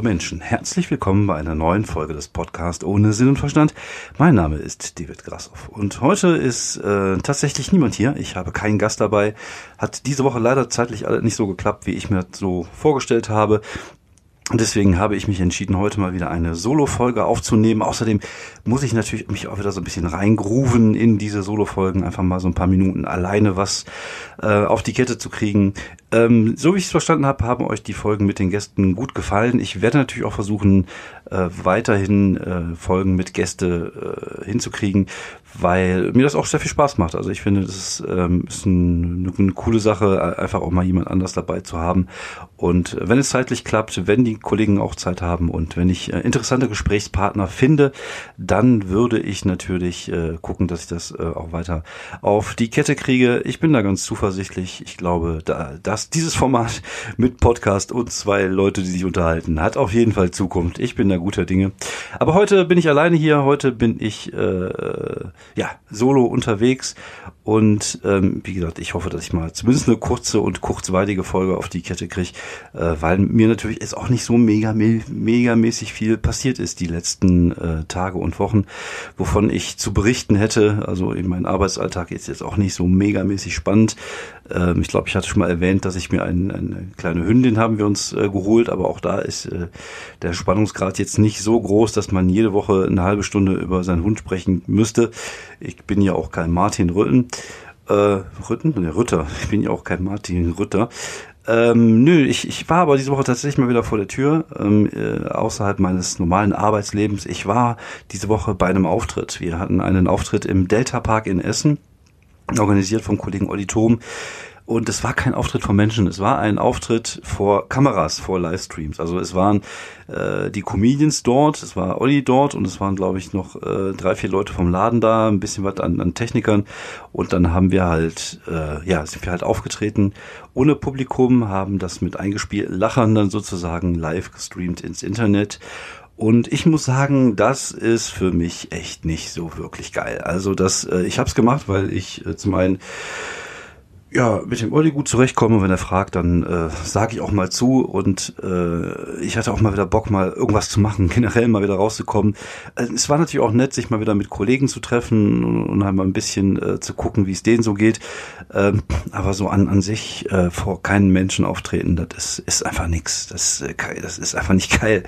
Hallo Menschen, herzlich willkommen bei einer neuen Folge des Podcasts ohne Sinn und Verstand. Mein Name ist David Grassoff und heute ist äh, tatsächlich niemand hier. Ich habe keinen Gast dabei. Hat diese Woche leider zeitlich nicht so geklappt, wie ich mir so vorgestellt habe. Deswegen habe ich mich entschieden, heute mal wieder eine Solo-Folge aufzunehmen. Außerdem muss ich natürlich mich auch wieder so ein bisschen reingrooven in diese Solo-Folgen, einfach mal so ein paar Minuten alleine was äh, auf die Kette zu kriegen. Ähm, so wie ich es verstanden habe, haben euch die Folgen mit den Gästen gut gefallen. Ich werde natürlich auch versuchen, äh, weiterhin äh, Folgen mit Gäste äh, hinzukriegen, weil mir das auch sehr viel Spaß macht. Also ich finde, das ist, ähm, ist ein, eine coole Sache, einfach auch mal jemand anders dabei zu haben. Und wenn es zeitlich klappt, wenn die Kollegen auch Zeit haben und wenn ich äh, interessante Gesprächspartner finde, dann würde ich natürlich äh, gucken, dass ich das äh, auch weiter auf die Kette kriege. Ich bin da ganz zuversichtlich. Ich glaube, da, dass dieses Format mit Podcast und zwei Leute, die sich unterhalten, hat auf jeden Fall Zukunft. Ich bin da guter Dinge. Aber heute bin ich alleine hier. Heute bin ich äh, ja solo unterwegs und ähm, wie gesagt, ich hoffe, dass ich mal zumindest eine kurze und kurzweilige Folge auf die Kette kriege, äh, weil mir natürlich ist auch nicht so mega, mega mäßig viel passiert ist die letzten äh, Tage und Wochen, wovon ich zu berichten hätte. Also in meinem Arbeitsalltag ist jetzt auch nicht so mega mäßig spannend. Ähm, ich glaube, ich hatte schon mal erwähnt, dass ich mir ein, eine kleine Hündin haben wir uns äh, geholt, aber auch da ist äh, der Spannungsgrad jetzt nicht so groß, dass man jede Woche eine halbe Stunde über seinen Hund sprechen müsste. Ich bin ja auch kein Martin Rütten. Äh, Rütten? Ne, Rütter. Ich bin ja auch kein Martin Rütter. Ähm, nö, ich, ich war aber diese Woche tatsächlich mal wieder vor der Tür, ähm, äh, außerhalb meines normalen Arbeitslebens. Ich war diese Woche bei einem Auftritt. Wir hatten einen Auftritt im Delta Park in Essen, organisiert vom Kollegen Olli Thom. Und es war kein Auftritt von Menschen, es war ein Auftritt vor Kameras, vor Livestreams. Also es waren äh, die Comedians dort, es war Olli dort und es waren, glaube ich, noch äh, drei, vier Leute vom Laden da, ein bisschen was an, an Technikern. Und dann haben wir halt, äh, ja, sind wir halt aufgetreten ohne Publikum, haben das mit eingespielten Lachern dann sozusagen live gestreamt ins Internet. Und ich muss sagen, das ist für mich echt nicht so wirklich geil. Also das, äh, ich habe es gemacht, weil ich äh, zum einen ja, mit dem Olli gut zurechtkomme. Wenn er fragt, dann äh, sage ich auch mal zu. Und äh, ich hatte auch mal wieder Bock, mal irgendwas zu machen, generell mal wieder rauszukommen. Äh, es war natürlich auch nett, sich mal wieder mit Kollegen zu treffen und, und halt ein bisschen äh, zu gucken, wie es denen so geht. Ähm, aber so an, an sich äh, vor keinen Menschen auftreten, das ist, ist einfach nix. Das, äh, das ist einfach nicht geil.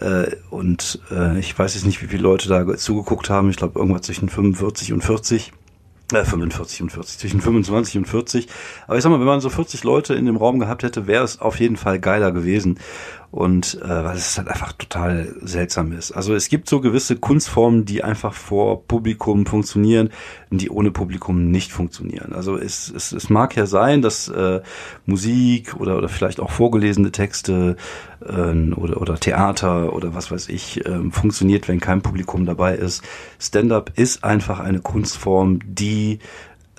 Äh, und äh, ich weiß jetzt nicht, wie viele Leute da zugeguckt haben. Ich glaube, irgendwas zwischen 45 und 40. 45 äh, und 40, zwischen 25 und 40. Aber ich sag mal, wenn man so 40 Leute in dem Raum gehabt hätte, wäre es auf jeden Fall geiler gewesen und äh, weil es halt einfach total seltsam ist. Also es gibt so gewisse Kunstformen, die einfach vor Publikum funktionieren, die ohne Publikum nicht funktionieren. Also es, es, es mag ja sein, dass äh, Musik oder, oder vielleicht auch vorgelesene Texte äh, oder, oder Theater oder was weiß ich äh, funktioniert, wenn kein Publikum dabei ist. Stand-up ist einfach eine Kunstform, die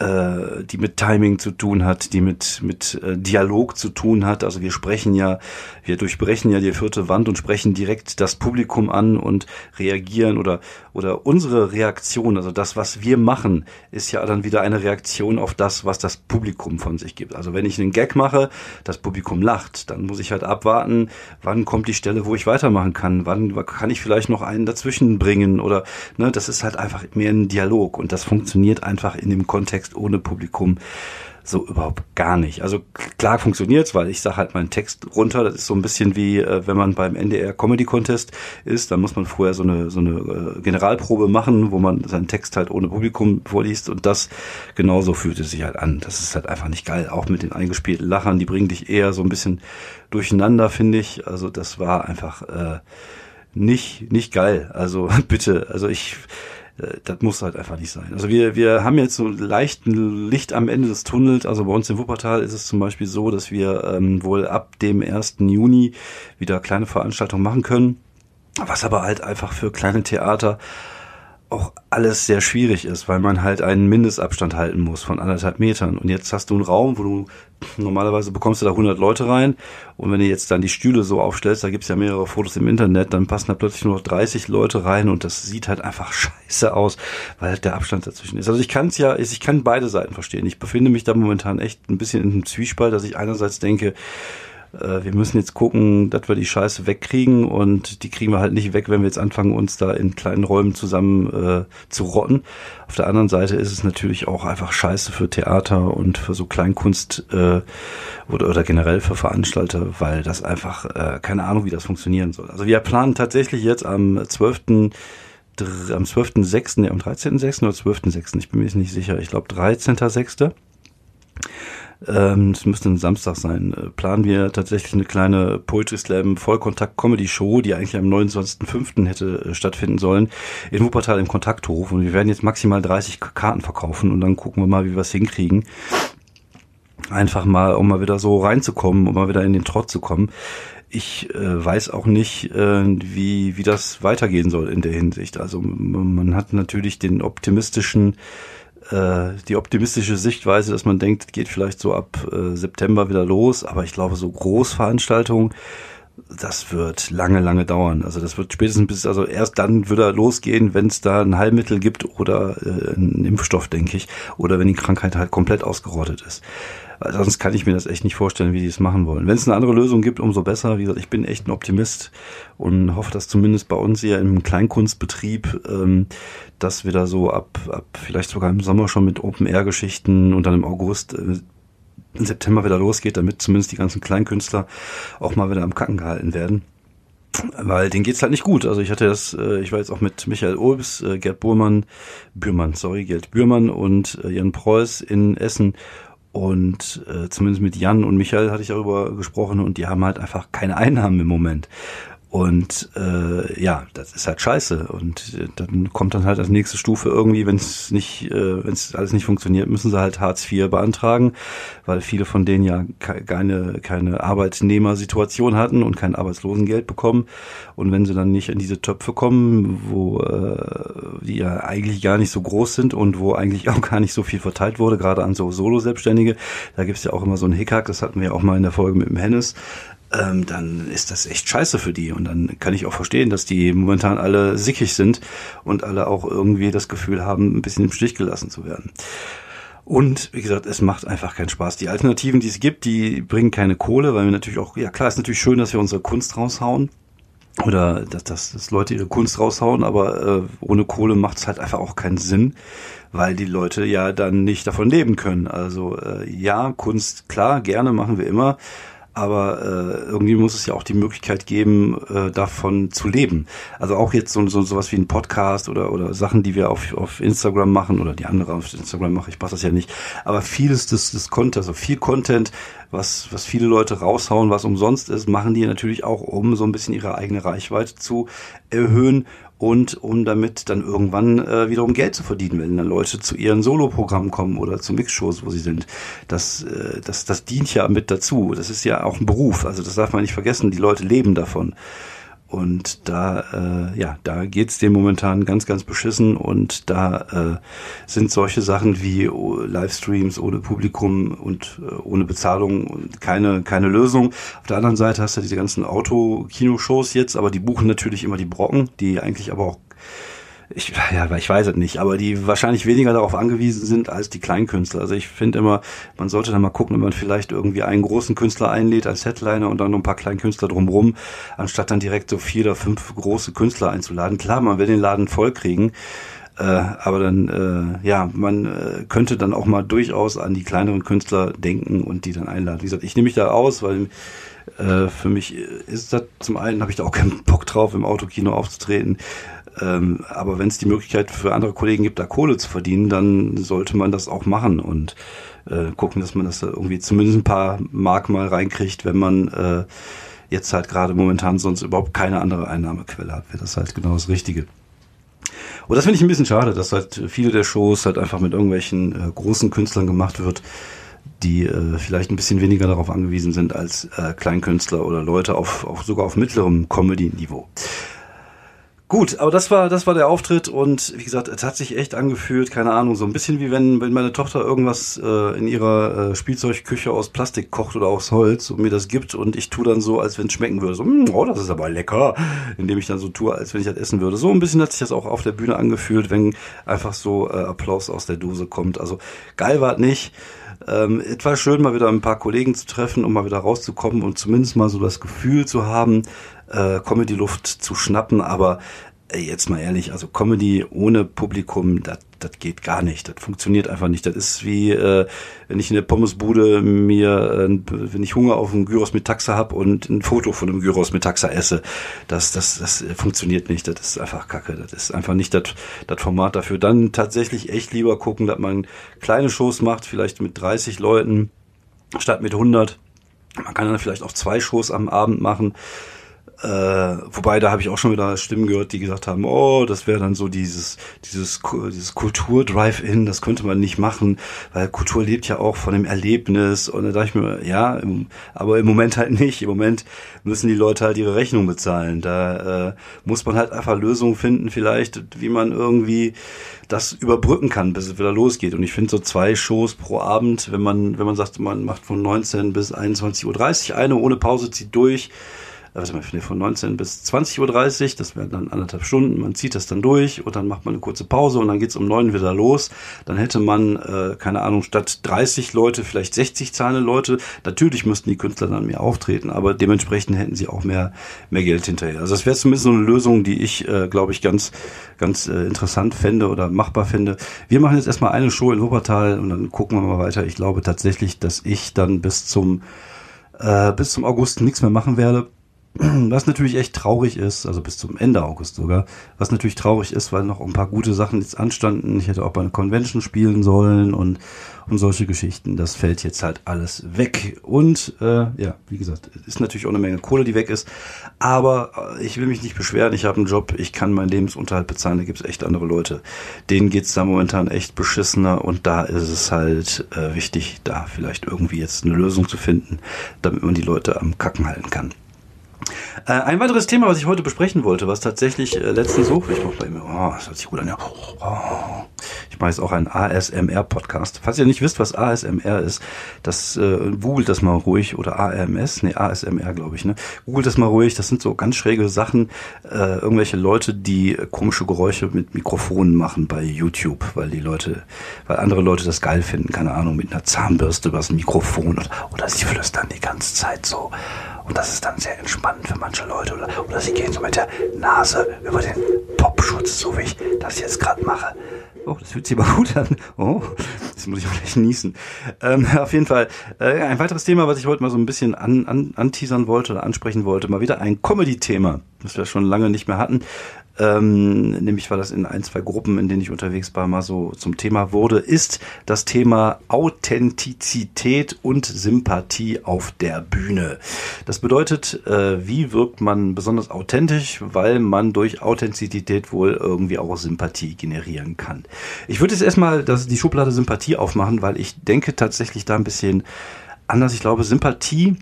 äh, die mit Timing zu tun hat, die mit, mit äh, Dialog zu tun hat. Also wir sprechen ja, wir durchbrechen ja die vierte Wand und sprechen direkt das Publikum an und reagieren oder, oder unsere Reaktion, also das, was wir machen, ist ja dann wieder eine Reaktion auf das, was das Publikum von sich gibt. Also wenn ich einen Gag mache, das Publikum lacht, dann muss ich halt abwarten, wann kommt die Stelle, wo ich weitermachen kann, wann kann ich vielleicht noch einen dazwischen bringen? Oder, ne, das ist halt einfach mehr ein Dialog und das funktioniert einfach in dem Kontext Text ohne Publikum so überhaupt gar nicht. Also klar funktioniert's, weil ich sage halt meinen Text runter. Das ist so ein bisschen wie, äh, wenn man beim NDR Comedy Contest ist, dann muss man vorher so eine, so eine äh, Generalprobe machen, wo man seinen Text halt ohne Publikum vorliest und das genauso fühlt es sich halt an. Das ist halt einfach nicht geil. Auch mit den eingespielten Lachern, die bringen dich eher so ein bisschen durcheinander, finde ich. Also das war einfach äh, nicht, nicht geil. Also bitte, also ich das muss halt einfach nicht sein. Also wir, wir haben jetzt so leichten Licht am Ende des Tunnels. Also bei uns in Wuppertal ist es zum Beispiel so, dass wir ähm, wohl ab dem 1. Juni wieder kleine Veranstaltungen machen können. Was aber halt einfach für kleine Theater auch alles sehr schwierig ist, weil man halt einen Mindestabstand halten muss von anderthalb Metern. Und jetzt hast du einen Raum, wo du normalerweise bekommst du da 100 Leute rein. Und wenn du jetzt dann die Stühle so aufstellst, da gibt's ja mehrere Fotos im Internet, dann passen da plötzlich nur noch 30 Leute rein und das sieht halt einfach scheiße aus, weil halt der Abstand dazwischen ist. Also ich kann es ja, ich kann beide Seiten verstehen. Ich befinde mich da momentan echt ein bisschen in einem Zwiespalt, dass ich einerseits denke, äh, wir müssen jetzt gucken, dass wir die Scheiße wegkriegen und die kriegen wir halt nicht weg, wenn wir jetzt anfangen, uns da in kleinen Räumen zusammen äh, zu rotten. Auf der anderen Seite ist es natürlich auch einfach Scheiße für Theater und für so Kleinkunst äh, oder, oder generell für Veranstalter, weil das einfach äh, keine Ahnung, wie das funktionieren soll. Also wir planen tatsächlich jetzt am 12 am 12.6., am 13.6. oder 12.6., ich bin mir jetzt nicht sicher, ich glaube 13.6. Ähm, müsste ein Samstag sein. Äh, planen wir tatsächlich eine kleine Poetry Slam Vollkontakt Comedy Show, die eigentlich am 29.05. hätte äh, stattfinden sollen, in Wuppertal im Kontakthof. Und wir werden jetzt maximal 30 Karten verkaufen und dann gucken wir mal, wie wir es hinkriegen. Einfach mal, um mal wieder so reinzukommen, um mal wieder in den Trott zu kommen. Ich äh, weiß auch nicht, äh, wie, wie das weitergehen soll in der Hinsicht. Also man hat natürlich den optimistischen äh, die optimistische Sichtweise, dass man denkt, geht vielleicht so ab äh, September wieder los, aber ich glaube, so Großveranstaltungen, das wird lange, lange dauern. Also das wird spätestens bis, also erst dann wird er losgehen, wenn es da ein Heilmittel gibt oder äh, einen Impfstoff, denke ich, oder wenn die Krankheit halt komplett ausgerottet ist. Sonst kann ich mir das echt nicht vorstellen, wie die es machen wollen. Wenn es eine andere Lösung gibt, umso besser. Wie gesagt, ich bin echt ein Optimist und hoffe, dass zumindest bei uns hier im Kleinkunstbetrieb, ähm, dass wir da so ab, ab vielleicht sogar im Sommer schon mit Open-Air-Geschichten und dann im August äh, im September wieder losgeht, damit zumindest die ganzen Kleinkünstler auch mal wieder am Kacken gehalten werden. Weil denen geht's halt nicht gut. Also ich hatte das, äh, ich war jetzt auch mit Michael Obs, äh, Gerd Burmann, Bürmann, sorry, Gerd Bürmann und äh, Jan Preuß in Essen und äh, zumindest mit Jan und Michael hatte ich darüber gesprochen und die haben halt einfach keine Einnahmen im Moment. Und äh, ja, das ist halt scheiße. Und äh, dann kommt dann halt als nächste Stufe irgendwie, wenn es nicht, äh, wenn es alles nicht funktioniert, müssen sie halt Hartz IV beantragen, weil viele von denen ja keine, keine Arbeitnehmersituation hatten und kein Arbeitslosengeld bekommen. Und wenn sie dann nicht in diese Töpfe kommen, wo äh, die ja eigentlich gar nicht so groß sind und wo eigentlich auch gar nicht so viel verteilt wurde, gerade an so Solo-Selbstständige, da gibt's ja auch immer so einen Hickhack, das hatten wir ja auch mal in der Folge mit dem Hennes, ähm, dann ist das echt scheiße für die. Und dann kann ich auch verstehen, dass die momentan alle sickig sind und alle auch irgendwie das Gefühl haben, ein bisschen im Stich gelassen zu werden. Und wie gesagt, es macht einfach keinen Spaß. Die Alternativen, die es gibt, die bringen keine Kohle, weil wir natürlich auch, ja klar, ist natürlich schön, dass wir unsere Kunst raushauen. Oder dass, dass, dass Leute ihre Kunst raushauen, aber äh, ohne Kohle macht es halt einfach auch keinen Sinn, weil die Leute ja dann nicht davon leben können. Also äh, ja, Kunst, klar, gerne machen wir immer, aber äh, irgendwie muss es ja auch die Möglichkeit geben, äh, davon zu leben. Also auch jetzt so, so sowas wie ein Podcast oder oder Sachen, die wir auf, auf Instagram machen oder die andere auf Instagram machen, ich mache das ja nicht. Aber vieles des, des Content, also viel Content, was, was viele Leute raushauen, was umsonst ist, machen die natürlich auch, um so ein bisschen ihre eigene Reichweite zu erhöhen und um damit dann irgendwann äh, wiederum Geld zu verdienen, wenn dann Leute zu ihren Soloprogrammen kommen oder zu Mixshows, wo sie sind. Das, äh, das, das dient ja mit dazu. Das ist ja auch ein Beruf, also das darf man nicht vergessen. Die Leute leben davon. Und da, äh, ja, da geht's dem momentan ganz, ganz beschissen und da äh, sind solche Sachen wie Livestreams ohne Publikum und äh, ohne Bezahlung keine, keine Lösung. Auf der anderen Seite hast du diese ganzen Auto-Kinoshows jetzt, aber die buchen natürlich immer die Brocken, die eigentlich aber auch ich, ja, ich weiß es nicht, aber die wahrscheinlich weniger darauf angewiesen sind als die Kleinkünstler. Also ich finde immer, man sollte dann mal gucken, wenn man vielleicht irgendwie einen großen Künstler einlädt als Headliner und dann noch ein paar Kleinkünstler drumrum, anstatt dann direkt so vier oder fünf große Künstler einzuladen. Klar, man will den Laden voll kriegen, äh, aber dann, äh, ja, man äh, könnte dann auch mal durchaus an die kleineren Künstler denken und die dann einladen. Wie gesagt, ich nehme mich da aus, weil äh, für mich ist das zum einen, habe ich da auch keinen Bock drauf, im Autokino aufzutreten. Ähm, aber wenn es die Möglichkeit für andere Kollegen gibt, da Kohle zu verdienen, dann sollte man das auch machen und äh, gucken, dass man das da irgendwie zumindest ein paar Mark mal reinkriegt, wenn man äh, jetzt halt gerade momentan sonst überhaupt keine andere Einnahmequelle hat. Wäre das halt genau das Richtige. Und das finde ich ein bisschen schade, dass halt viele der Shows halt einfach mit irgendwelchen äh, großen Künstlern gemacht wird, die äh, vielleicht ein bisschen weniger darauf angewiesen sind als äh, Kleinkünstler oder Leute auf, auf sogar auf mittlerem Comedy-Niveau. Gut, aber das war, das war der Auftritt und wie gesagt, es hat sich echt angefühlt, keine Ahnung, so ein bisschen wie wenn, wenn meine Tochter irgendwas äh, in ihrer äh, Spielzeugküche aus Plastik kocht oder aus Holz und mir das gibt und ich tue dann so, als wenn es schmecken würde. So, mm, oh, das ist aber lecker. Indem ich dann so tue, als wenn ich das essen würde. So ein bisschen hat sich das auch auf der Bühne angefühlt, wenn einfach so äh, Applaus aus der Dose kommt. Also geil war es nicht. Ähm, es war schön, mal wieder ein paar Kollegen zu treffen, um mal wieder rauszukommen und zumindest mal so das Gefühl zu haben, äh, Comedy-Luft zu schnappen, aber äh, jetzt mal ehrlich, also Comedy ohne Publikum, das das geht gar nicht. Das funktioniert einfach nicht. Das ist wie, äh, wenn ich in der Pommesbude mir, äh, wenn ich Hunger auf einen Gyros mit Taxa hab und ein Foto von einem Gyros mit Taxa esse. Das, das, das funktioniert nicht. Das ist einfach Kacke. Das ist einfach nicht das, das Format dafür. Dann tatsächlich echt lieber gucken, dass man kleine Shows macht, vielleicht mit 30 Leuten statt mit 100. Man kann dann vielleicht auch zwei Shows am Abend machen. Äh, wobei, da habe ich auch schon wieder Stimmen gehört, die gesagt haben, oh, das wäre dann so dieses, dieses, dieses Kultur-Drive-In, das könnte man nicht machen, weil Kultur lebt ja auch von dem Erlebnis. Und da dachte ich mir, ja, im, aber im Moment halt nicht. Im Moment müssen die Leute halt ihre Rechnung bezahlen. Da äh, muss man halt einfach Lösungen finden, vielleicht, wie man irgendwie das überbrücken kann, bis es wieder losgeht. Und ich finde so zwei Shows pro Abend, wenn man, wenn man sagt, man macht von 19 bis 21.30 Uhr eine ohne Pause, zieht durch also von 19 bis 20.30 Uhr, das wären dann anderthalb Stunden, man zieht das dann durch und dann macht man eine kurze Pause und dann geht's um neun wieder los. Dann hätte man, äh, keine Ahnung, statt 30 Leute vielleicht 60 zahlende Leute. Natürlich müssten die Künstler dann mehr auftreten, aber dementsprechend hätten sie auch mehr, mehr Geld hinterher. Also das wäre zumindest so eine Lösung, die ich, äh, glaube ich, ganz, ganz äh, interessant fände oder machbar fände. Wir machen jetzt erstmal eine Show in Wuppertal und dann gucken wir mal weiter. Ich glaube tatsächlich, dass ich dann bis zum äh, bis zum August nichts mehr machen werde was natürlich echt traurig ist, also bis zum Ende August sogar, was natürlich traurig ist, weil noch ein paar gute Sachen jetzt anstanden. Ich hätte auch bei einer Convention spielen sollen und, und solche Geschichten. Das fällt jetzt halt alles weg. Und äh, ja, wie gesagt, ist natürlich auch eine Menge Kohle, die weg ist. Aber äh, ich will mich nicht beschweren, ich habe einen Job, ich kann meinen Lebensunterhalt bezahlen, da gibt's echt andere Leute. Denen geht's da momentan echt beschissener und da ist es halt äh, wichtig, da vielleicht irgendwie jetzt eine Lösung zu finden, damit man die Leute am Kacken halten kann. Äh, ein weiteres Thema, was ich heute besprechen wollte, was tatsächlich äh, letztens so, ich mach bei mir, oh, das hört sich gut an, ja. Oh, ich mache jetzt auch einen ASMR-Podcast. Falls ihr nicht wisst, was ASMR ist, das äh, googelt das mal ruhig oder AMS, nee, ASMR glaube ich, ne? Googelt das mal ruhig, das sind so ganz schräge Sachen, äh, irgendwelche Leute, die komische Geräusche mit Mikrofonen machen bei YouTube, weil die Leute, weil andere Leute das geil finden, keine Ahnung, mit einer Zahnbürste übers Mikrofon oder, oder sie flüstern die ganze Zeit so. Und das ist dann sehr entspannend für manche Leute. Oder, oder sie gehen so mit der Nase über den Popschutz, so wie ich das jetzt gerade mache. Oh, das fühlt sich aber gut an. Oh, das muss ich vielleicht niesen. Ähm, auf jeden Fall, äh, ein weiteres Thema, was ich heute mal so ein bisschen an, an, anteasern wollte oder ansprechen wollte, mal wieder ein Comedy-Thema, das wir schon lange nicht mehr hatten. Ähm, nämlich weil das in ein, zwei Gruppen, in denen ich unterwegs war, mal so zum Thema wurde, ist das Thema Authentizität und Sympathie auf der Bühne. Das bedeutet, äh, wie wirkt man besonders authentisch, weil man durch Authentizität wohl irgendwie auch Sympathie generieren kann. Ich würde jetzt erstmal das, die Schublade Sympathie aufmachen, weil ich denke tatsächlich da ein bisschen anders. Ich glaube, Sympathie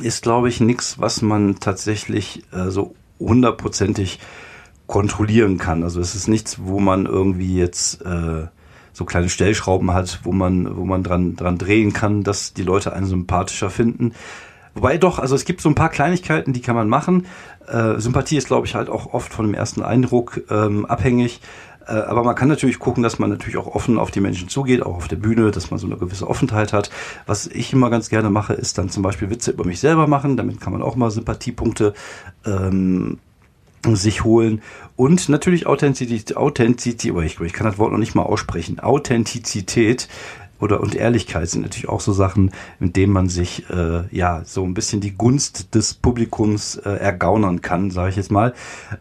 ist, glaube ich, nichts, was man tatsächlich äh, so hundertprozentig kontrollieren kann. Also es ist nichts, wo man irgendwie jetzt äh, so kleine Stellschrauben hat, wo man, wo man dran, dran drehen kann, dass die Leute einen sympathischer finden. Wobei doch, also es gibt so ein paar Kleinigkeiten, die kann man machen. Äh, Sympathie ist, glaube ich, halt auch oft von dem ersten Eindruck ähm, abhängig. Äh, aber man kann natürlich gucken, dass man natürlich auch offen auf die Menschen zugeht, auch auf der Bühne, dass man so eine gewisse Offenheit hat. Was ich immer ganz gerne mache, ist dann zum Beispiel Witze über mich selber machen. Damit kann man auch mal Sympathiepunkte ähm, sich holen und natürlich Authentizität, Authentizität, oh, ich, ich kann das Wort noch nicht mal aussprechen, Authentizität oder und Ehrlichkeit sind natürlich auch so Sachen, mit denen man sich äh, ja so ein bisschen die Gunst des Publikums äh, ergaunern kann, sage ich jetzt mal.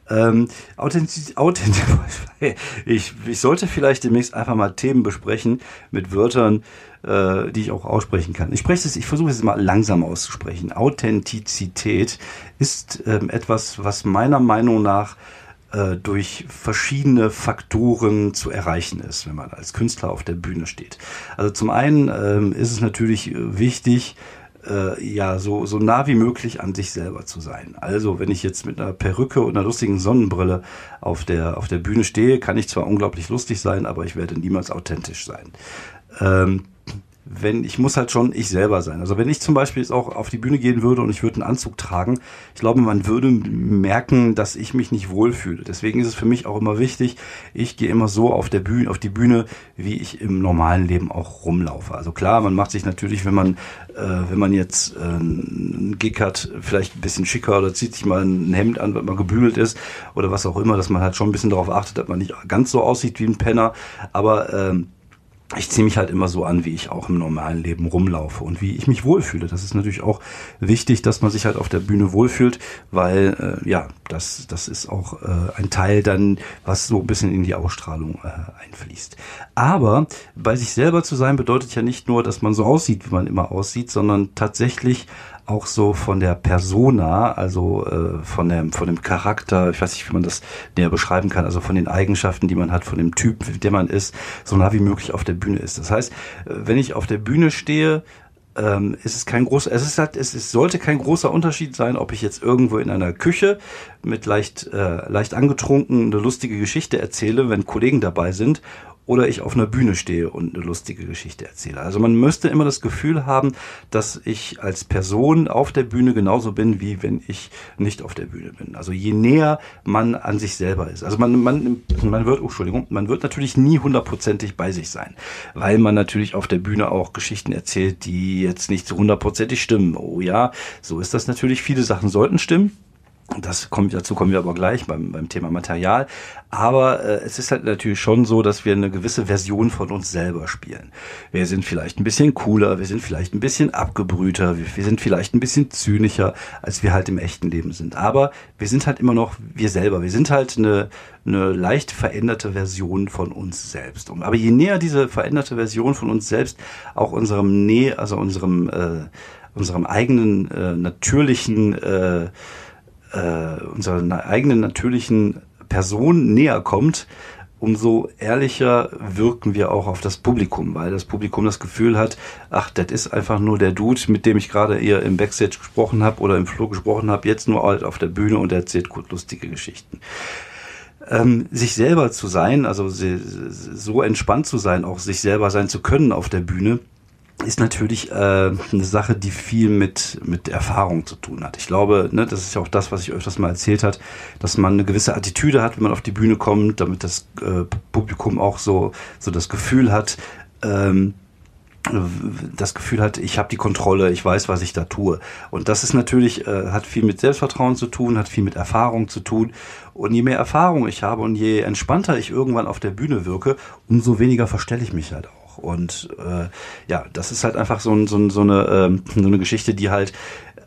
Ähm, Authentizität, Authentizität ich, ich sollte vielleicht demnächst einfach mal Themen besprechen mit Wörtern, äh, die ich auch aussprechen kann. Ich spreche es, ich versuche es mal langsam auszusprechen. Authentizität ist ähm, etwas, was meiner Meinung nach äh, durch verschiedene Faktoren zu erreichen ist, wenn man als Künstler auf der Bühne steht. Also zum einen ähm, ist es natürlich wichtig, äh, ja so, so nah wie möglich an sich selber zu sein. Also wenn ich jetzt mit einer Perücke und einer lustigen Sonnenbrille auf der, auf der Bühne stehe, kann ich zwar unglaublich lustig sein, aber ich werde niemals authentisch sein. Ähm, wenn ich muss halt schon ich selber sein. Also wenn ich zum Beispiel jetzt auch auf die Bühne gehen würde und ich würde einen Anzug tragen, ich glaube, man würde merken, dass ich mich nicht wohlfühle. Deswegen ist es für mich auch immer wichtig, ich gehe immer so auf der Bühne, auf die Bühne, wie ich im normalen Leben auch rumlaufe. Also klar, man macht sich natürlich, wenn man, äh, wenn man jetzt äh, einen Gig hat, vielleicht ein bisschen schicker oder zieht sich mal ein Hemd an, wenn man gebügelt ist oder was auch immer, dass man halt schon ein bisschen darauf achtet, dass man nicht ganz so aussieht wie ein Penner. Aber ähm, ich ziehe mich halt immer so an, wie ich auch im normalen Leben rumlaufe und wie ich mich wohlfühle. Das ist natürlich auch wichtig, dass man sich halt auf der Bühne wohlfühlt, weil äh, ja, das, das ist auch äh, ein Teil dann, was so ein bisschen in die Ausstrahlung äh, einfließt. Aber bei sich selber zu sein bedeutet ja nicht nur, dass man so aussieht, wie man immer aussieht, sondern tatsächlich auch so von der Persona, also äh, von dem von dem Charakter, ich weiß nicht, wie man das näher beschreiben kann, also von den Eigenschaften, die man hat, von dem Typ, der man ist, so nah wie möglich auf der Bühne ist. Das heißt, äh, wenn ich auf der Bühne stehe, ähm, ist es kein großer, es ist halt, es, es sollte kein großer Unterschied sein, ob ich jetzt irgendwo in einer Küche mit leicht, äh, leicht angetrunken eine lustige Geschichte erzähle, wenn Kollegen dabei sind, oder ich auf einer Bühne stehe und eine lustige Geschichte erzähle. Also man müsste immer das Gefühl haben, dass ich als Person auf der Bühne genauso bin, wie wenn ich nicht auf der Bühne bin. Also je näher man an sich selber ist. Also man, man, man wird, oh, Entschuldigung, man wird natürlich nie hundertprozentig bei sich sein, weil man natürlich auf der Bühne auch Geschichten erzählt, die jetzt nicht hundertprozentig stimmen. Oh ja, so ist das natürlich. Viele Sachen sollten stimmen. Das kommt, dazu kommen wir aber gleich beim, beim Thema Material. Aber äh, es ist halt natürlich schon so, dass wir eine gewisse Version von uns selber spielen. Wir sind vielleicht ein bisschen cooler, wir sind vielleicht ein bisschen abgebrühter, wir, wir sind vielleicht ein bisschen zynischer, als wir halt im echten Leben sind. Aber wir sind halt immer noch wir selber. Wir sind halt eine, eine leicht veränderte Version von uns selbst. Aber je näher diese veränderte Version von uns selbst auch unserem Nähe, also unserem, äh, unserem eigenen äh, natürlichen äh, äh, unserer eigenen natürlichen Person näher kommt, umso ehrlicher wirken wir auch auf das Publikum, weil das Publikum das Gefühl hat, ach, das ist einfach nur der Dude, mit dem ich gerade eher im Backstage gesprochen habe oder im Flow gesprochen habe, jetzt nur halt auf der Bühne und erzählt gut lustige Geschichten. Ähm, sich selber zu sein, also so entspannt zu sein, auch sich selber sein zu können auf der Bühne, ist natürlich äh, eine Sache, die viel mit, mit Erfahrung zu tun hat. Ich glaube, ne, das ist ja auch das, was ich öfters mal erzählt hat, dass man eine gewisse Attitüde hat, wenn man auf die Bühne kommt, damit das äh, Publikum auch so, so das Gefühl hat, ähm, das Gefühl hat, ich habe die Kontrolle, ich weiß, was ich da tue. Und das ist natürlich, äh, hat viel mit Selbstvertrauen zu tun, hat viel mit Erfahrung zu tun. Und je mehr Erfahrung ich habe und je entspannter ich irgendwann auf der Bühne wirke, umso weniger verstelle ich mich halt auch. Und äh, ja, das ist halt einfach so, so, so, eine, ähm, so eine Geschichte, die halt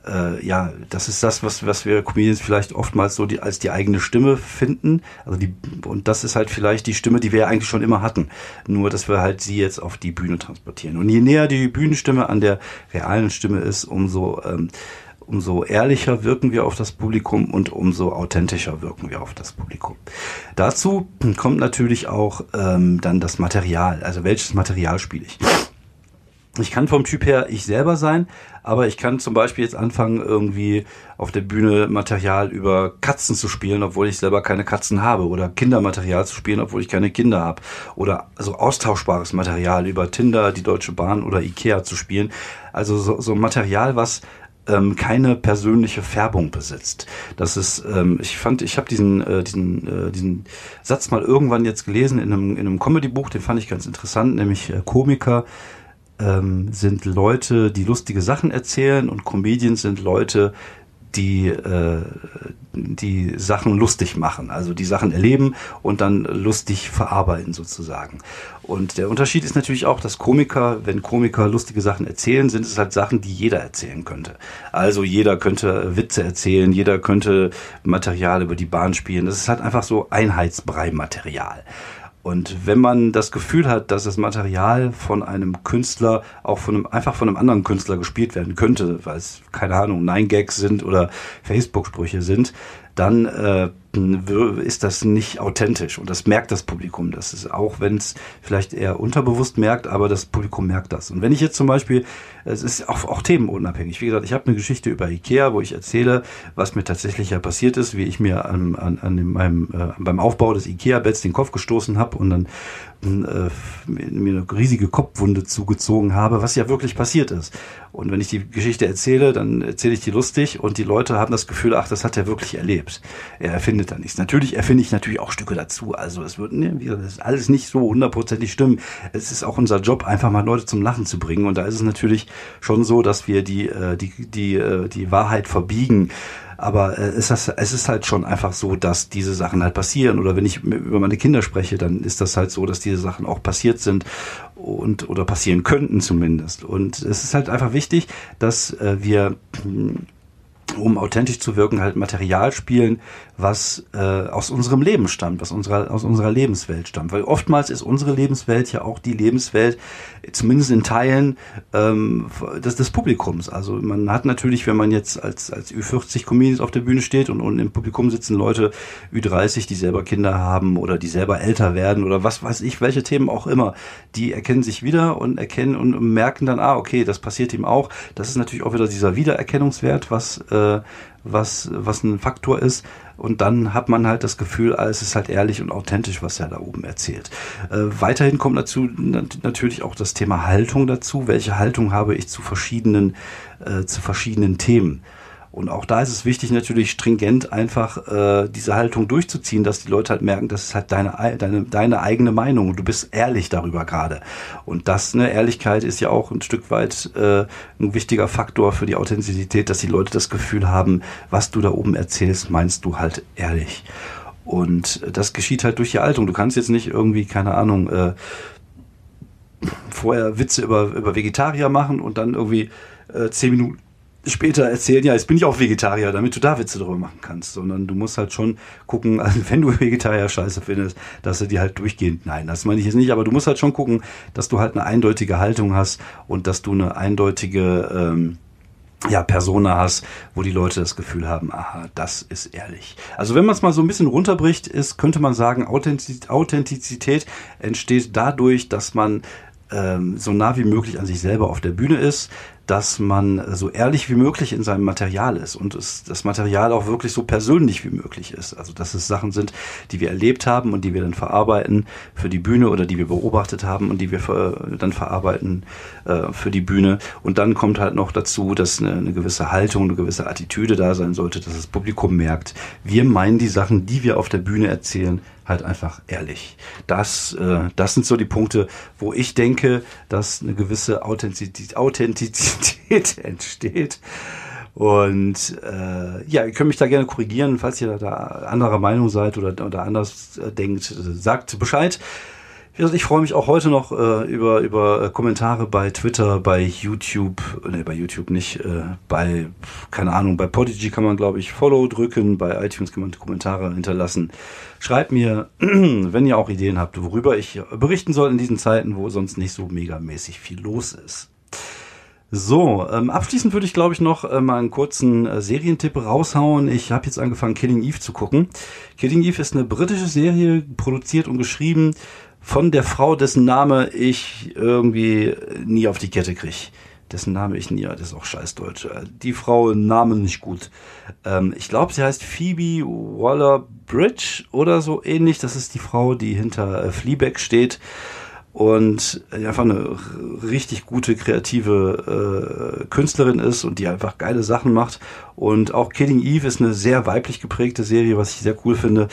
äh, ja, das ist das, was, was wir Comedians vielleicht oftmals so die, als die eigene Stimme finden. Also die, und das ist halt vielleicht die Stimme, die wir ja eigentlich schon immer hatten. Nur, dass wir halt sie jetzt auf die Bühne transportieren. Und je näher die Bühnenstimme an der realen Stimme ist, umso ähm, umso ehrlicher wirken wir auf das Publikum und umso authentischer wirken wir auf das Publikum. Dazu kommt natürlich auch ähm, dann das Material. Also welches Material spiele ich? Ich kann vom Typ her ich selber sein, aber ich kann zum Beispiel jetzt anfangen, irgendwie auf der Bühne Material über Katzen zu spielen, obwohl ich selber keine Katzen habe, oder Kindermaterial zu spielen, obwohl ich keine Kinder habe, oder also austauschbares Material über Tinder, die Deutsche Bahn oder Ikea zu spielen. Also so, so Material, was ähm, keine persönliche Färbung besitzt. Das ist, ähm, ich fand, ich habe diesen, äh, diesen, äh, diesen Satz mal irgendwann jetzt gelesen in einem, in einem Comedy-Buch, den fand ich ganz interessant, nämlich äh, Komiker ähm, sind Leute, die lustige Sachen erzählen und Comedians sind Leute, die äh, die Sachen lustig machen, also die Sachen erleben und dann lustig verarbeiten sozusagen. Und der Unterschied ist natürlich auch, dass Komiker, wenn Komiker lustige Sachen erzählen, sind es halt Sachen, die jeder erzählen könnte. Also jeder könnte Witze erzählen, jeder könnte Material über die Bahn spielen. Das ist halt einfach so Einheitsbrei-Material. Und wenn man das Gefühl hat, dass das Material von einem Künstler auch von einem, einfach von einem anderen Künstler gespielt werden könnte, weil es, keine Ahnung, Nine-Gags sind oder Facebook-Sprüche sind, dann äh, ist das nicht authentisch und das merkt das Publikum. Das ist auch, wenn es vielleicht eher unterbewusst merkt, aber das Publikum merkt das. Und wenn ich jetzt zum Beispiel, es ist auch, auch themenunabhängig. Wie gesagt, ich habe eine Geschichte über Ikea, wo ich erzähle, was mir tatsächlich ja passiert ist, wie ich mir an, an, an meinem, äh, beim Aufbau des Ikea-Betts den Kopf gestoßen habe und dann äh, mir eine riesige Kopfwunde zugezogen habe, was ja wirklich passiert ist. Und wenn ich die Geschichte erzähle, dann erzähle ich die lustig und die Leute haben das Gefühl, ach, das hat er wirklich erlebt. Er erfindet da nichts. Natürlich erfinde ich natürlich auch Stücke dazu. Also es wird, ne, alles nicht so hundertprozentig stimmen. Es ist auch unser Job, einfach mal Leute zum Lachen zu bringen. Und da ist es natürlich schon so, dass wir die, äh, die, die, äh, die Wahrheit verbiegen. Aber äh, ist, es ist halt schon einfach so, dass diese Sachen halt passieren. Oder wenn ich über meine Kinder spreche, dann ist das halt so, dass diese Sachen auch passiert sind und oder passieren könnten zumindest. Und es ist halt einfach wichtig, dass äh, wir um authentisch zu wirken, halt Material spielen, was äh, aus unserem Leben stammt, was unserer, aus unserer Lebenswelt stammt. Weil oftmals ist unsere Lebenswelt ja auch die Lebenswelt, zumindest in Teilen, ähm, des, des Publikums. Also man hat natürlich, wenn man jetzt als, als Ü40 Comedians auf der Bühne steht und, und im Publikum sitzen Leute Ü30, die selber Kinder haben oder die selber älter werden oder was weiß ich, welche Themen auch immer, die erkennen sich wieder und erkennen und merken dann, ah, okay, das passiert ihm auch. Das ist natürlich auch wieder dieser Wiedererkennungswert, was, äh, was, was ein Faktor ist. Und dann hat man halt das Gefühl, ah, es ist halt ehrlich und authentisch, was er da oben erzählt. Äh, weiterhin kommt dazu natürlich auch das Thema Haltung dazu. Welche Haltung habe ich zu verschiedenen, äh, zu verschiedenen Themen? Und auch da ist es wichtig, natürlich stringent einfach äh, diese Haltung durchzuziehen, dass die Leute halt merken, das ist halt deine, deine, deine eigene Meinung und du bist ehrlich darüber gerade. Und das, ne, Ehrlichkeit ist ja auch ein Stück weit äh, ein wichtiger Faktor für die Authentizität, dass die Leute das Gefühl haben, was du da oben erzählst, meinst du halt ehrlich. Und das geschieht halt durch die Haltung. Du kannst jetzt nicht irgendwie, keine Ahnung, äh, vorher Witze über, über Vegetarier machen und dann irgendwie äh, zehn Minuten später erzählen, ja, jetzt bin ich auch Vegetarier, damit du da Witze drüber machen kannst, sondern du musst halt schon gucken, also wenn du Vegetarier scheiße findest, dass du die halt durchgehend, nein, das meine ich jetzt nicht, aber du musst halt schon gucken, dass du halt eine eindeutige Haltung hast und dass du eine eindeutige, ähm, ja, Persona hast, wo die Leute das Gefühl haben, aha, das ist ehrlich. Also wenn man es mal so ein bisschen runterbricht, ist, könnte man sagen, Authentizität entsteht dadurch, dass man ähm, so nah wie möglich an sich selber auf der Bühne ist, dass man so ehrlich wie möglich in seinem Material ist und es, das Material auch wirklich so persönlich wie möglich ist. Also dass es Sachen sind, die wir erlebt haben und die wir dann verarbeiten für die Bühne oder die wir beobachtet haben und die wir für, dann verarbeiten äh, für die Bühne. Und dann kommt halt noch dazu, dass eine, eine gewisse Haltung, eine gewisse Attitüde da sein sollte, dass das Publikum merkt, wir meinen die Sachen, die wir auf der Bühne erzählen, halt einfach ehrlich. Das, äh, das sind so die Punkte, wo ich denke, dass eine gewisse Authentizität, Authentizität entsteht. Und äh, ja, ihr könnt mich da gerne korrigieren, falls ihr da anderer Meinung seid oder, oder anders äh, denkt, sagt Bescheid. Ich freue mich auch heute noch äh, über, über äh, Kommentare bei Twitter, bei YouTube, ne, bei YouTube nicht, äh, bei, keine Ahnung, bei Podigy kann man, glaube ich, Follow drücken, bei iTunes kann man Kommentare hinterlassen. Schreibt mir, wenn ihr auch Ideen habt, worüber ich berichten soll in diesen Zeiten, wo sonst nicht so megamäßig viel los ist. So, ähm, abschließend würde ich, glaube ich, noch äh, mal einen kurzen äh, Serientipp raushauen. Ich habe jetzt angefangen, Killing Eve zu gucken. Killing Eve ist eine britische Serie, produziert und geschrieben von der Frau, dessen Name ich irgendwie nie auf die Kette kriege. Dessen Name ich nie, das ist auch scheißdeutsch. Die Frau Name nicht gut. Ähm, ich glaube, sie heißt Phoebe Waller-Bridge oder so ähnlich. Das ist die Frau, die hinter äh, Fleabag steht und einfach eine richtig gute kreative äh, Künstlerin ist und die einfach geile Sachen macht. Und auch Killing Eve ist eine sehr weiblich geprägte Serie, was ich sehr cool finde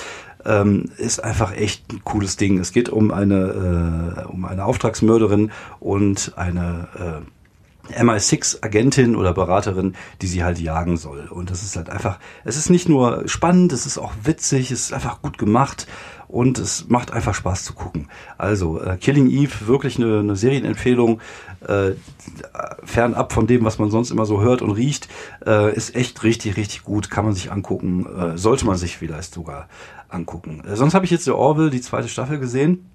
ähm, ist einfach echt ein cooles Ding. Es geht um eine, äh, um eine Auftragsmörderin und eine äh, MI6-Agentin oder Beraterin, die sie halt jagen soll. Und das ist halt einfach, es ist nicht nur spannend, es ist auch witzig, es ist einfach gut gemacht und es macht einfach Spaß zu gucken. Also äh, Killing Eve, wirklich eine, eine Serienempfehlung, äh, fernab von dem, was man sonst immer so hört und riecht, äh, ist echt richtig, richtig gut, kann man sich angucken, äh, sollte man sich vielleicht sogar angucken. Äh, sonst habe ich jetzt The Orville, die zweite Staffel gesehen.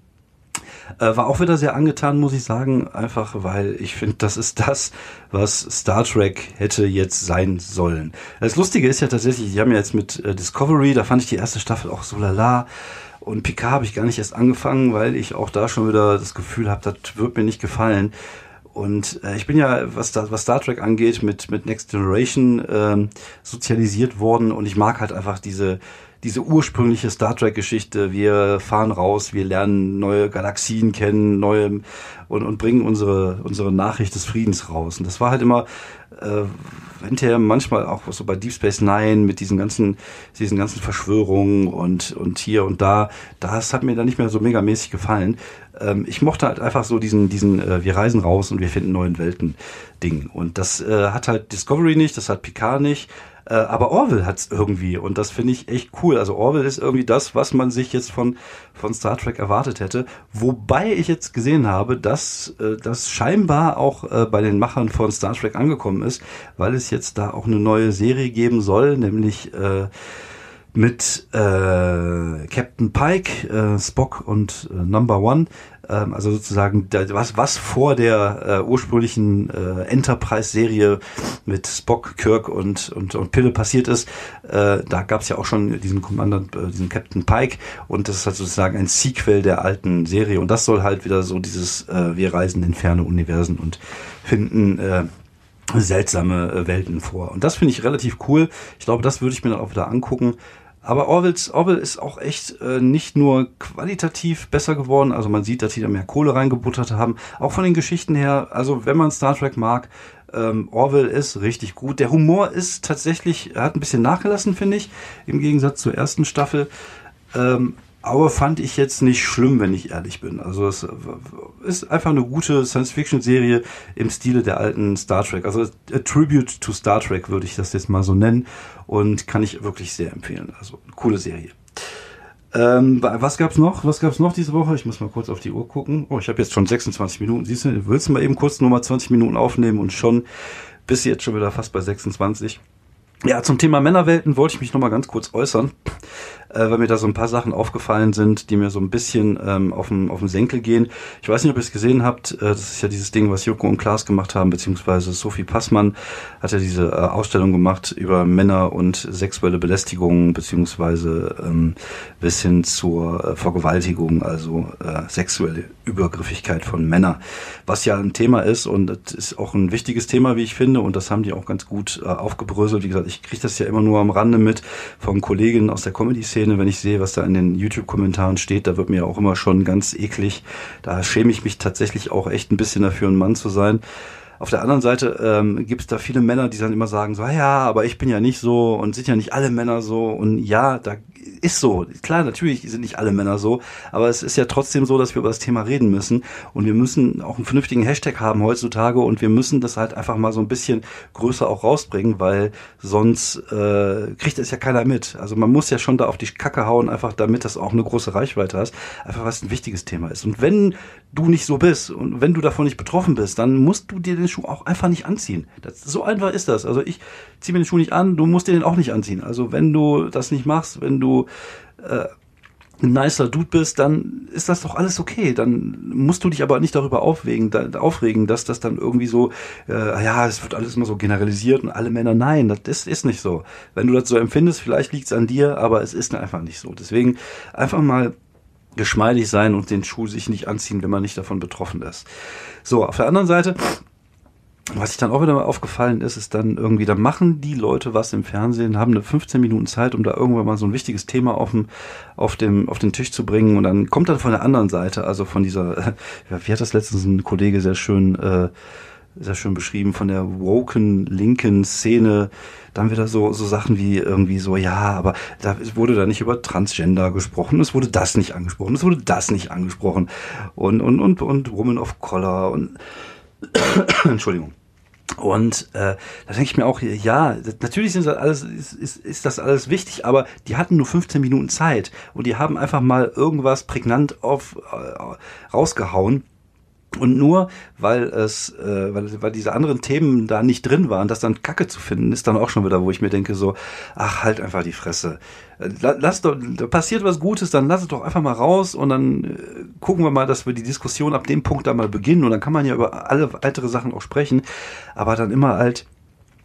Äh, war auch wieder sehr angetan, muss ich sagen, einfach weil ich finde, das ist das, was Star Trek hätte jetzt sein sollen. Das Lustige ist ja tatsächlich, die haben ja jetzt mit äh, Discovery, da fand ich die erste Staffel auch so lala. Und Picard habe ich gar nicht erst angefangen, weil ich auch da schon wieder das Gefühl habe, das wird mir nicht gefallen. Und äh, ich bin ja, was, da, was Star Trek angeht, mit, mit Next Generation ähm, sozialisiert worden und ich mag halt einfach diese, diese ursprüngliche Star Trek-Geschichte. Wir fahren raus, wir lernen neue Galaxien kennen, neue und, und bringen unsere, unsere Nachricht des Friedens raus. Und das war halt immer äh, hinterher manchmal auch so bei Deep Space Nine mit diesen ganzen, diesen ganzen Verschwörungen und, und hier und da, das hat mir dann nicht mehr so megamäßig gefallen. Ähm, ich mochte halt einfach so diesen, diesen, äh, wir reisen raus und wir finden neuen Welten Ding. Und das äh, hat halt Discovery nicht, das hat Picard nicht. Äh, aber Orville hat's irgendwie und das finde ich echt cool. Also Orville ist irgendwie das, was man sich jetzt von, von Star Trek erwartet hätte. Wobei ich jetzt gesehen habe, dass äh, das scheinbar auch äh, bei den Machern von Star Trek angekommen ist, weil es jetzt da auch eine neue Serie geben soll, nämlich äh, mit äh, Captain Pike, äh, Spock und Number One. Ähm, also sozusagen was, was vor der äh, ursprünglichen äh, Enterprise-Serie mit Spock, Kirk und, und, und Pille passiert ist. Äh, da gab es ja auch schon diesen Kommandant, äh, diesen Captain Pike und das ist halt sozusagen ein Sequel der alten Serie. Und das soll halt wieder so dieses äh, Wir reisen in ferne Universen und finden äh, seltsame äh, Welten vor. Und das finde ich relativ cool. Ich glaube, das würde ich mir dann auch wieder angucken. Aber Orwells, Orwell ist auch echt äh, nicht nur qualitativ besser geworden, also man sieht, dass die da mehr Kohle reingebuttert haben, auch von den Geschichten her, also wenn man Star Trek mag, ähm, Orwell ist richtig gut. Der Humor ist tatsächlich, er hat ein bisschen nachgelassen, finde ich, im Gegensatz zur ersten Staffel. Ähm, aber fand ich jetzt nicht schlimm, wenn ich ehrlich bin. Also es ist einfach eine gute Science-Fiction-Serie im Stile der alten Star Trek. Also a Tribute to Star Trek würde ich das jetzt mal so nennen und kann ich wirklich sehr empfehlen. Also coole Serie. Ähm, was gab's noch? Was gab's noch diese Woche? Ich muss mal kurz auf die Uhr gucken. Oh, ich habe jetzt schon 26 Minuten. Siehst du, willst du mal eben kurz nur mal 20 Minuten aufnehmen und schon bist du jetzt schon wieder fast bei 26. Ja, zum Thema Männerwelten wollte ich mich noch mal ganz kurz äußern äh, weil mir da so ein paar Sachen aufgefallen sind, die mir so ein bisschen ähm, auf den Senkel gehen. Ich weiß nicht, ob ihr es gesehen habt. Äh, das ist ja dieses Ding, was Joko und Klaas gemacht haben, beziehungsweise Sophie Passmann hat ja diese äh, Ausstellung gemacht über Männer und sexuelle Belästigung, beziehungsweise ähm, bis hin zur äh, Vergewaltigung, also äh, sexuelle Übergriffigkeit von Männern, was ja ein Thema ist und das ist auch ein wichtiges Thema, wie ich finde, und das haben die auch ganz gut äh, aufgebröselt. Wie gesagt, ich kriege das ja immer nur am Rande mit von Kolleginnen aus der Comedy-Szene Szene, wenn ich sehe, was da in den YouTube-Kommentaren steht, da wird mir auch immer schon ganz eklig. Da schäme ich mich tatsächlich auch echt ein bisschen dafür, ein Mann zu sein. Auf der anderen Seite ähm, gibt es da viele Männer, die dann immer sagen, so, ja, aber ich bin ja nicht so und sind ja nicht alle Männer so. Und ja, da ist so. Klar, natürlich sind nicht alle Männer so, aber es ist ja trotzdem so, dass wir über das Thema reden müssen und wir müssen auch einen vernünftigen Hashtag haben heutzutage und wir müssen das halt einfach mal so ein bisschen größer auch rausbringen, weil sonst äh, kriegt es ja keiner mit. Also man muss ja schon da auf die Kacke hauen, einfach damit das auch eine große Reichweite hast, einfach was ein wichtiges Thema ist. Und wenn du nicht so bist und wenn du davon nicht betroffen bist, dann musst du dir den Schuh auch einfach nicht anziehen. Das, so einfach ist das. Also ich ziehe mir den Schuh nicht an, du musst dir den auch nicht anziehen. Also wenn du das nicht machst, wenn du äh, ein nicer Dude bist, dann ist das doch alles okay. Dann musst du dich aber nicht darüber aufregen, da, aufregen dass das dann irgendwie so, äh, ja, es wird alles immer so generalisiert und alle Männer, nein, das ist, ist nicht so. Wenn du das so empfindest, vielleicht liegt es an dir, aber es ist einfach nicht so. Deswegen einfach mal geschmeidig sein und den Schuh sich nicht anziehen, wenn man nicht davon betroffen ist. So, auf der anderen Seite was sich dann auch wieder mal aufgefallen ist, ist dann irgendwie, da machen die Leute was im Fernsehen, haben eine 15 Minuten Zeit, um da irgendwann mal so ein wichtiges Thema auf, dem, auf, dem, auf den Tisch zu bringen und dann kommt dann von der anderen Seite, also von dieser, wie hat das letztens ein Kollege sehr schön, äh, sehr schön beschrieben, von der woken linken Szene, dann wieder so, so Sachen wie irgendwie so, ja, aber da wurde da nicht über Transgender gesprochen, es wurde das nicht angesprochen, es wurde das nicht angesprochen. Und, und, und, und Woman of Color und Entschuldigung. Und äh, da denke ich mir auch, ja, natürlich sind das alles, ist, ist, ist das alles wichtig, aber die hatten nur 15 Minuten Zeit und die haben einfach mal irgendwas prägnant auf äh, rausgehauen Und nur weil es, äh, weil, weil diese anderen Themen da nicht drin waren, das dann Kacke zu finden, ist dann auch schon wieder, wo ich mir denke so, ach halt einfach die Fresse. Äh, lass doch, da passiert was Gutes, dann lass es doch einfach mal raus und dann äh, gucken wir mal, dass wir die Diskussion ab dem Punkt da mal beginnen und dann kann man ja über alle weitere Sachen auch sprechen, aber dann immer halt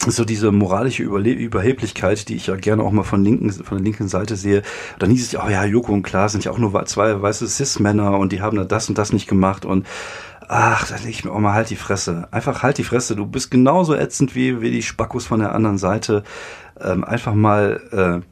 so diese moralische Überle Überheblichkeit, die ich ja gerne auch mal von linken von der linken Seite sehe. Dann hieß es, oh ja, Joko und Klaas sind ja auch nur zwei weiße Cis-Männer und die haben da das und das nicht gemacht und Ach, da leg ich mir auch mal halt die Fresse. Einfach halt die Fresse. Du bist genauso ätzend wie, wie die Spackos von der anderen Seite. Ähm, einfach mal äh,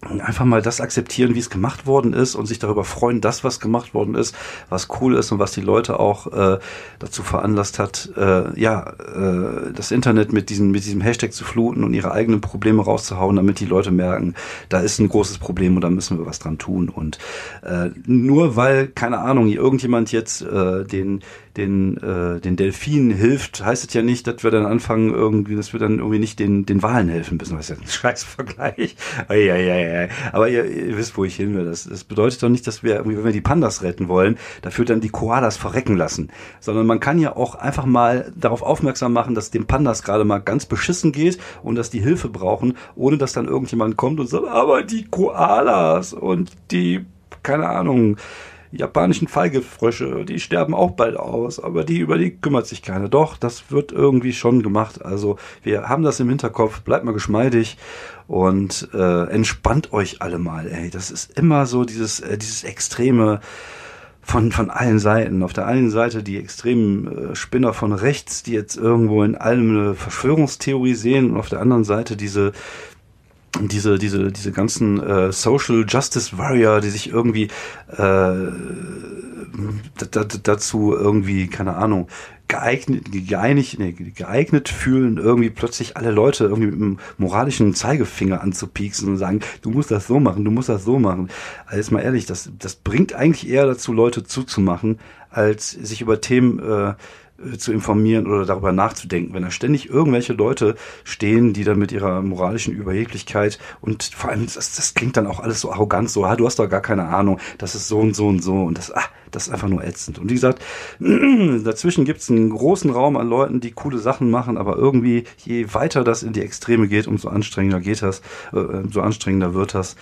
einfach mal das akzeptieren, wie es gemacht worden ist und sich darüber freuen, dass was gemacht worden ist, was cool ist und was die Leute auch äh, dazu veranlasst hat, äh, ja, äh, das Internet mit diesem, mit diesem Hashtag zu fluten und ihre eigenen Probleme rauszuhauen, damit die Leute merken, da ist ein großes Problem und da müssen wir was dran tun. Und äh, nur weil, keine Ahnung, irgendjemand jetzt äh, den den, äh, den Delfinen hilft, heißt es ja nicht, dass wir dann anfangen, irgendwie, dass wir dann irgendwie nicht den, den Wahlen helfen müssen. Das ist ja ein scheiß Vergleich. Aber ihr, ihr wisst, wo ich hin will. Das, das bedeutet doch nicht, dass wir, irgendwie, wenn wir die Pandas retten wollen, dafür dann die Koalas verrecken lassen. Sondern man kann ja auch einfach mal darauf aufmerksam machen, dass dem Pandas gerade mal ganz beschissen geht und dass die Hilfe brauchen, ohne dass dann irgendjemand kommt und sagt, aber die Koalas und die, keine Ahnung, japanischen Feigefrösche, die sterben auch bald aus, aber die über die kümmert sich keiner. Doch, das wird irgendwie schon gemacht. Also wir haben das im Hinterkopf, bleibt mal geschmeidig und äh, entspannt euch alle mal. Ey, das ist immer so dieses äh, dieses extreme von, von allen Seiten. Auf der einen Seite die extremen äh, Spinner von rechts, die jetzt irgendwo in allem eine Verschwörungstheorie sehen und auf der anderen Seite diese diese, diese, diese ganzen äh, Social Justice Warrior, die sich irgendwie äh, dazu irgendwie, keine Ahnung, geeignet, geeinigt, nee, geeignet fühlen, irgendwie plötzlich alle Leute irgendwie mit einem moralischen Zeigefinger anzupieksen und sagen, du musst das so machen, du musst das so machen. Also jetzt mal ehrlich, das, das bringt eigentlich eher dazu, Leute zuzumachen, als sich über Themen äh, zu informieren oder darüber nachzudenken. Wenn da ständig irgendwelche Leute stehen, die dann mit ihrer moralischen Überheblichkeit und vor allem, das, das klingt dann auch alles so arrogant, so, ah, du hast doch gar keine Ahnung, das ist so und so und so und das, ah, das ist einfach nur ätzend. Und wie gesagt, dazwischen gibt es einen großen Raum an Leuten, die coole Sachen machen, aber irgendwie, je weiter das in die Extreme geht, umso anstrengender geht das, äh, so anstrengender wird das.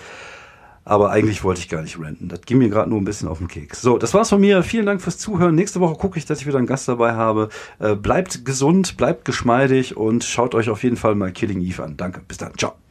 Aber eigentlich wollte ich gar nicht renten. Das ging mir gerade nur ein bisschen auf den Keks. So, das war's von mir. Vielen Dank fürs Zuhören. Nächste Woche gucke ich, dass ich wieder einen Gast dabei habe. Äh, bleibt gesund, bleibt geschmeidig und schaut euch auf jeden Fall mal Killing Eve an. Danke. Bis dann. Ciao.